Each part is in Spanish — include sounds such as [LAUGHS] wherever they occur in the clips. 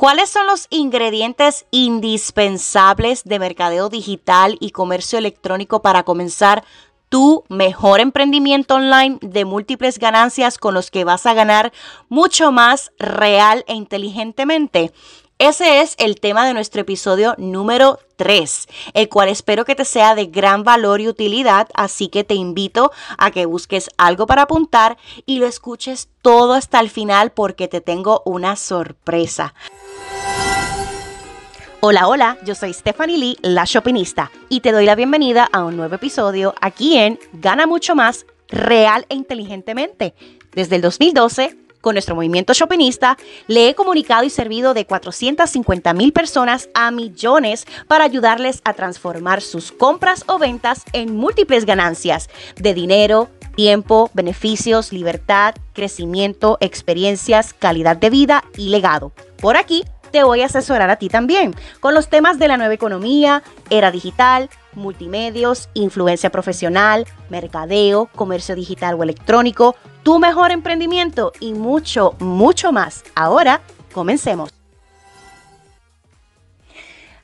¿Cuáles son los ingredientes indispensables de mercadeo digital y comercio electrónico para comenzar tu mejor emprendimiento online de múltiples ganancias con los que vas a ganar mucho más real e inteligentemente? Ese es el tema de nuestro episodio número 3, el cual espero que te sea de gran valor y utilidad, así que te invito a que busques algo para apuntar y lo escuches todo hasta el final porque te tengo una sorpresa. Hola, hola, yo soy Stephanie Lee, la Shopinista, y te doy la bienvenida a un nuevo episodio aquí en Gana mucho más real e inteligentemente. Desde el 2012 con nuestro movimiento shoppingista, le he comunicado y servido de 450 mil personas a millones para ayudarles a transformar sus compras o ventas en múltiples ganancias de dinero, tiempo, beneficios, libertad, crecimiento, experiencias, calidad de vida y legado. Por aquí te voy a asesorar a ti también con los temas de la nueva economía, era digital, multimedios, influencia profesional, mercadeo, comercio digital o electrónico, tu mejor emprendimiento y mucho, mucho más. Ahora, comencemos.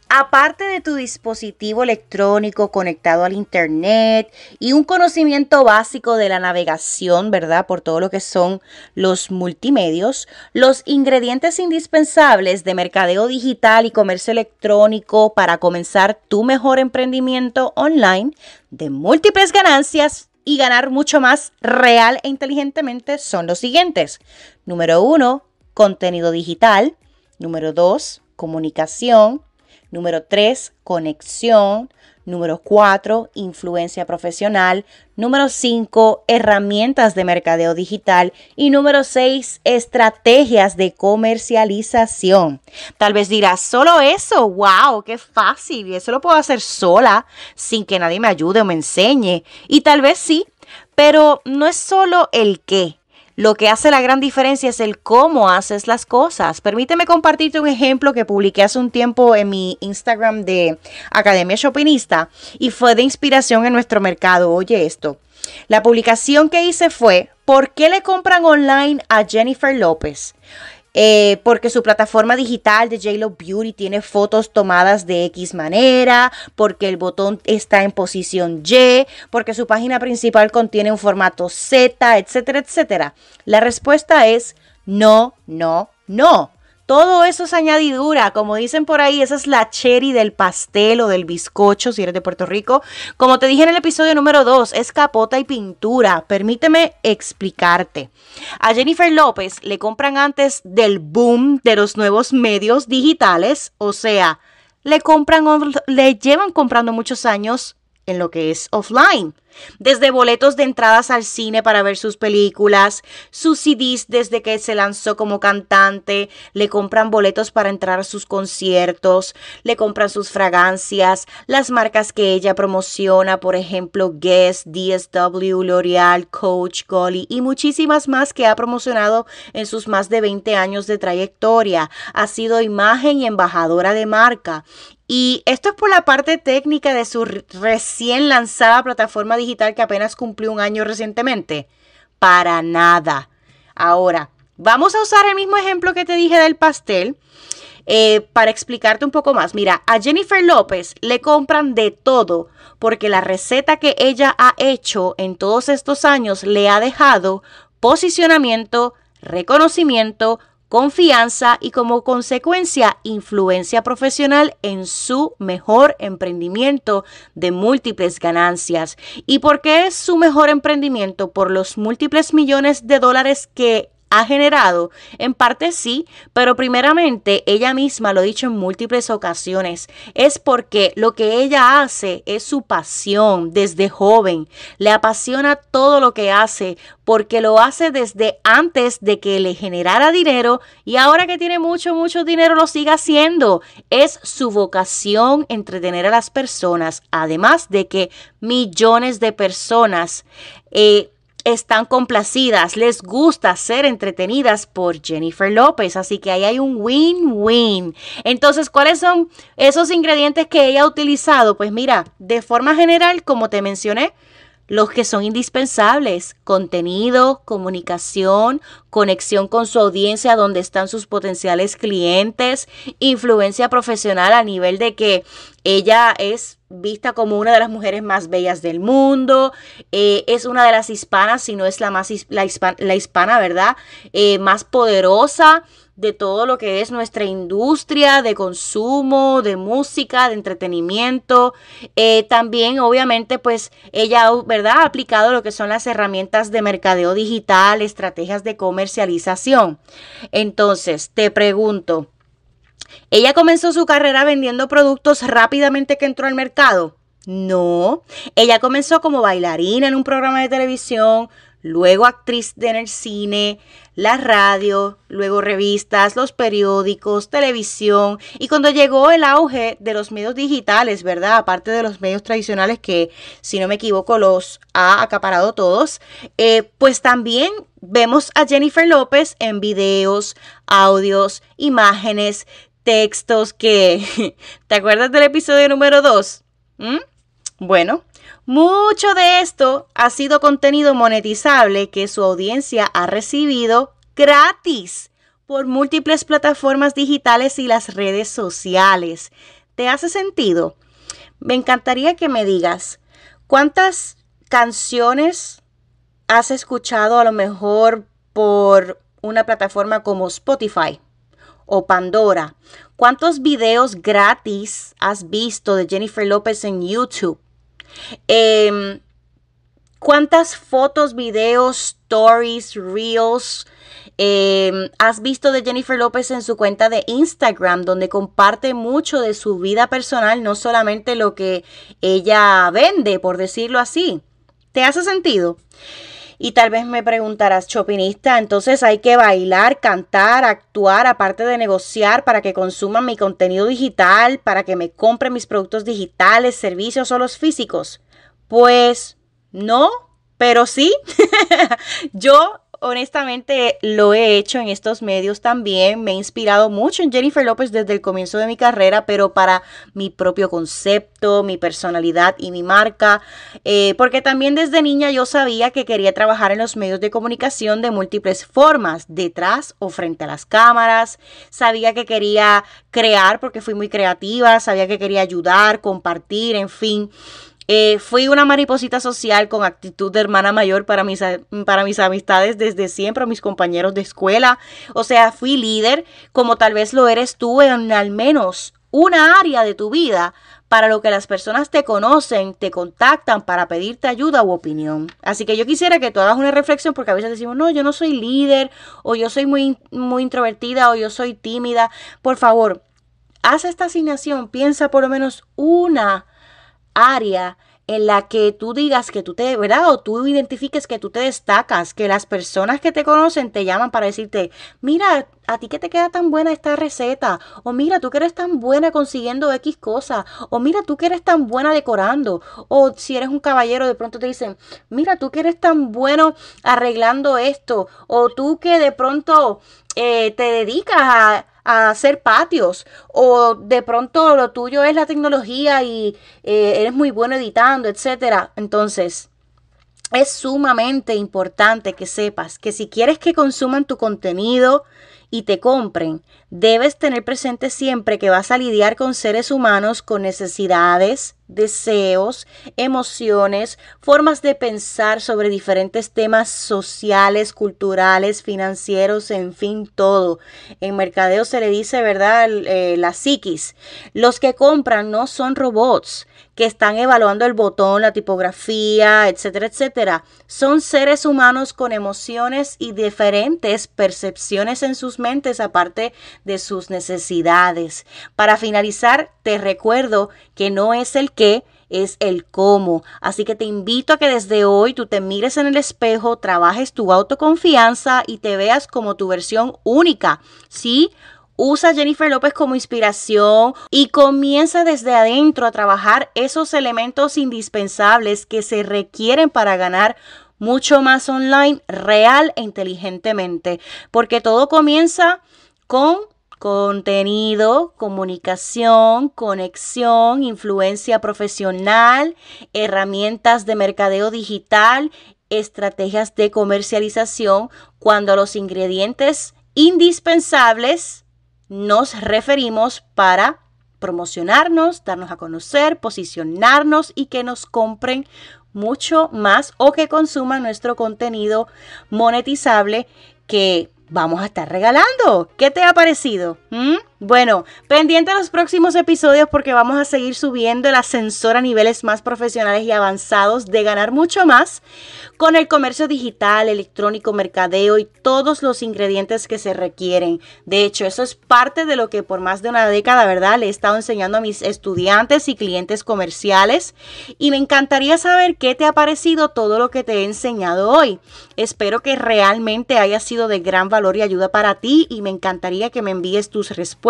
Aparte de tu dispositivo electrónico conectado al Internet y un conocimiento básico de la navegación, ¿verdad? Por todo lo que son los multimedios, los ingredientes indispensables de mercadeo digital y comercio electrónico para comenzar tu mejor emprendimiento online de múltiples ganancias y ganar mucho más real e inteligentemente son los siguientes. Número uno, contenido digital. Número dos, comunicación. Número 3, conexión. Número 4, influencia profesional. Número 5, herramientas de mercadeo digital. Y número 6, estrategias de comercialización. Tal vez dirás, solo eso, wow, qué fácil. Y eso lo puedo hacer sola, sin que nadie me ayude o me enseñe. Y tal vez sí, pero no es solo el qué. Lo que hace la gran diferencia es el cómo haces las cosas. Permíteme compartirte un ejemplo que publiqué hace un tiempo en mi Instagram de Academia Shoppingista y fue de inspiración en nuestro mercado. Oye esto. La publicación que hice fue ¿Por qué le compran online a Jennifer López? Eh, porque su plataforma digital de JLo Beauty tiene fotos tomadas de X manera, porque el botón está en posición Y, porque su página principal contiene un formato Z, etcétera, etcétera. La respuesta es no, no, no. Todo eso es añadidura, como dicen por ahí, esa es la cherry del pastel o del bizcocho si eres de Puerto Rico. Como te dije en el episodio número 2, es capota y pintura. Permíteme explicarte. A Jennifer López le compran antes del boom de los nuevos medios digitales, o sea, le compran le llevan comprando muchos años en lo que es offline. Desde boletos de entradas al cine para ver sus películas, sus CDs desde que se lanzó como cantante, le compran boletos para entrar a sus conciertos, le compran sus fragancias, las marcas que ella promociona, por ejemplo, Guess, DSW, L'Oreal, Coach, Golly y muchísimas más que ha promocionado en sus más de 20 años de trayectoria. Ha sido imagen y embajadora de marca y esto es por la parte técnica de su recién lanzada plataforma digital que apenas cumplió un año recientemente. Para nada. Ahora, vamos a usar el mismo ejemplo que te dije del pastel. Eh, para explicarte un poco más, mira, a Jennifer López le compran de todo porque la receta que ella ha hecho en todos estos años le ha dejado posicionamiento, reconocimiento, confianza y como consecuencia influencia profesional en su mejor emprendimiento de múltiples ganancias. ¿Y por qué es su mejor emprendimiento? Por los múltiples millones de dólares que ha generado? En parte sí, pero primeramente ella misma lo ha dicho en múltiples ocasiones, es porque lo que ella hace es su pasión desde joven, le apasiona todo lo que hace porque lo hace desde antes de que le generara dinero y ahora que tiene mucho, mucho dinero lo sigue haciendo. Es su vocación entretener a las personas, además de que millones de personas eh, están complacidas, les gusta ser entretenidas por Jennifer López, así que ahí hay un win-win. Entonces, ¿cuáles son esos ingredientes que ella ha utilizado? Pues mira, de forma general, como te mencioné, los que son indispensables, contenido, comunicación, conexión con su audiencia, donde están sus potenciales clientes, influencia profesional a nivel de que ella es vista como una de las mujeres más bellas del mundo, eh, es una de las hispanas, si no es la más la, hispana, ¿verdad? Eh, más poderosa de todo lo que es nuestra industria de consumo, de música, de entretenimiento. Eh, también, obviamente, pues ella, ¿verdad? Ha aplicado lo que son las herramientas de mercadeo digital, estrategias de comercialización. Entonces, te pregunto, ¿ella comenzó su carrera vendiendo productos rápidamente que entró al mercado? No, ella comenzó como bailarina en un programa de televisión, luego actriz en el cine, la radio, luego revistas, los periódicos, televisión y cuando llegó el auge de los medios digitales, ¿verdad? Aparte de los medios tradicionales que, si no me equivoco, los ha acaparado todos, eh, pues también vemos a Jennifer López en videos, audios, imágenes, textos que... [LAUGHS] ¿Te acuerdas del episodio número 2? ¿Mm? Bueno, mucho de esto ha sido contenido monetizable que su audiencia ha recibido gratis por múltiples plataformas digitales y las redes sociales. ¿Te hace sentido? Me encantaría que me digas cuántas canciones has escuchado a lo mejor por una plataforma como Spotify o Pandora. ¿Cuántos videos gratis has visto de Jennifer López en YouTube? Em, ¿Cuántas fotos, videos, stories, reels em, has visto de Jennifer López en su cuenta de Instagram, donde comparte mucho de su vida personal, no solamente lo que ella vende, por decirlo así? ¿Te hace sentido? Y tal vez me preguntarás, chopinista, entonces hay que bailar, cantar, actuar, aparte de negociar para que consuman mi contenido digital, para que me compren mis productos digitales, servicios o los físicos. Pues no, pero sí. [LAUGHS] Yo honestamente lo he hecho en estos medios también. Me he inspirado mucho en Jennifer López desde el comienzo de mi carrera, pero para mi propio concepto, mi personalidad y mi marca. Eh, porque también desde niña yo sabía que quería trabajar en los medios de comunicación de múltiples formas, detrás o frente a las cámaras. Sabía que quería crear porque fui muy creativa, sabía que quería ayudar, compartir, en fin. Eh, fui una mariposita social con actitud de hermana mayor para mis, para mis amistades desde siempre, mis compañeros de escuela. O sea, fui líder como tal vez lo eres tú en al menos una área de tu vida para lo que las personas te conocen, te contactan para pedirte ayuda u opinión. Así que yo quisiera que tú hagas una reflexión porque a veces decimos, no, yo no soy líder o yo soy muy, muy introvertida o yo soy tímida. Por favor, haz esta asignación, piensa por lo menos una área en la que tú digas que tú te, ¿verdad? O tú identifiques que tú te destacas, que las personas que te conocen te llaman para decirte, mira, a ti que te queda tan buena esta receta, o mira, tú que eres tan buena consiguiendo X cosas, o mira, tú que eres tan buena decorando, o si eres un caballero, de pronto te dicen, mira, tú que eres tan bueno arreglando esto, o tú que de pronto eh, te dedicas a a hacer patios o de pronto lo tuyo es la tecnología y eh, eres muy bueno editando, etcétera. Entonces, es sumamente importante que sepas que si quieres que consuman tu contenido y te compren, debes tener presente siempre que vas a lidiar con seres humanos con necesidades, deseos, emociones, formas de pensar sobre diferentes temas sociales, culturales, financieros, en fin, todo. En mercadeo se le dice, ¿verdad? Eh, la psiquis. Los que compran no son robots que están evaluando el botón, la tipografía, etcétera, etcétera. Son seres humanos con emociones y diferentes percepciones en sus mentes aparte de sus necesidades. Para finalizar, te recuerdo que no es el qué, es el cómo. Así que te invito a que desde hoy tú te mires en el espejo, trabajes tu autoconfianza y te veas como tu versión única. ¿Sí? Usa Jennifer López como inspiración y comienza desde adentro a trabajar esos elementos indispensables que se requieren para ganar mucho más online, real e inteligentemente. Porque todo comienza con contenido, comunicación, conexión, influencia profesional, herramientas de mercadeo digital, estrategias de comercialización, cuando los ingredientes indispensables nos referimos para promocionarnos, darnos a conocer, posicionarnos y que nos compren mucho más o que consuman nuestro contenido monetizable que vamos a estar regalando. ¿Qué te ha parecido? ¿Mm? Bueno, pendiente de los próximos episodios porque vamos a seguir subiendo el ascensor a niveles más profesionales y avanzados de ganar mucho más con el comercio digital, electrónico, mercadeo y todos los ingredientes que se requieren. De hecho, eso es parte de lo que por más de una década, ¿verdad? Le he estado enseñando a mis estudiantes y clientes comerciales y me encantaría saber qué te ha parecido todo lo que te he enseñado hoy. Espero que realmente haya sido de gran valor y ayuda para ti y me encantaría que me envíes tus respuestas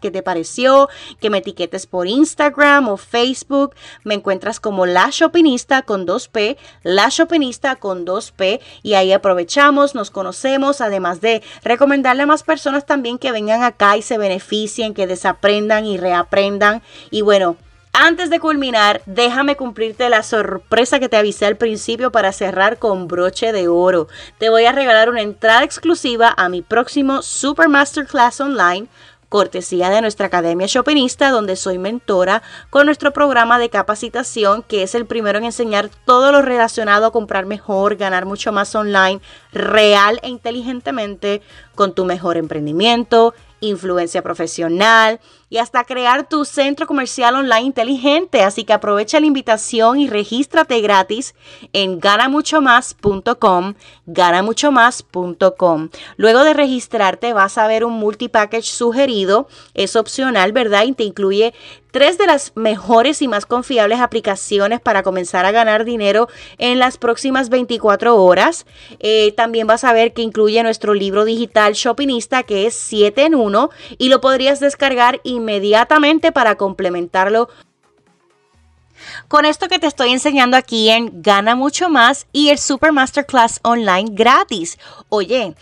qué te pareció, que me etiquetes por Instagram o Facebook. Me encuentras como La Shopinista con 2P, La Shopinista con 2P y ahí aprovechamos, nos conocemos, además de recomendarle a más personas también que vengan acá y se beneficien, que desaprendan y reaprendan. Y bueno, antes de culminar, déjame cumplirte la sorpresa que te avisé al principio para cerrar con broche de oro. Te voy a regalar una entrada exclusiva a mi próximo Super Masterclass Online cortesía de nuestra Academia Shopinista, donde soy mentora con nuestro programa de capacitación, que es el primero en enseñar todo lo relacionado a comprar mejor, ganar mucho más online, real e inteligentemente, con tu mejor emprendimiento, influencia profesional y hasta crear tu centro comercial online inteligente. Así que aprovecha la invitación y regístrate gratis en ganamuchomás.com, ganamuchomás.com. Luego de registrarte vas a ver un multipackage sugerido, es opcional, ¿verdad? Y te incluye tres de las mejores y más confiables aplicaciones para comenzar a ganar dinero en las próximas 24 horas. Eh, también vas a ver que incluye nuestro libro digital Shoppingista que es 7 en 1 y lo podrías descargar inmediatamente para complementarlo con esto que te estoy enseñando aquí en Gana Mucho Más y el Super Masterclass Online gratis. Oye,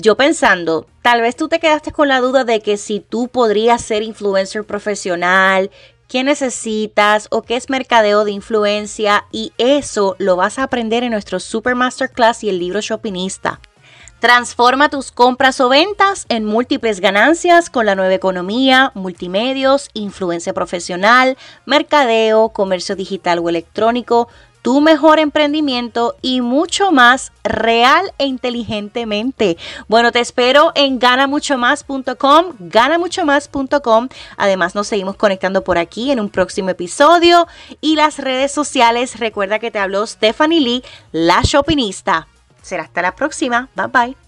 yo pensando, tal vez tú te quedaste con la duda de que si tú podrías ser influencer profesional, qué necesitas o qué es mercadeo de influencia y eso lo vas a aprender en nuestro Super Masterclass y el libro Shoppingista. Transforma tus compras o ventas en múltiples ganancias con la nueva economía, multimedios, influencia profesional, mercadeo, comercio digital o electrónico, tu mejor emprendimiento y mucho más real e inteligentemente. Bueno, te espero en ganamuchomás.com, ganamuchomás.com. Además, nos seguimos conectando por aquí en un próximo episodio y las redes sociales. Recuerda que te habló Stephanie Lee, la shoppingista. Será hasta la próxima. Bye bye.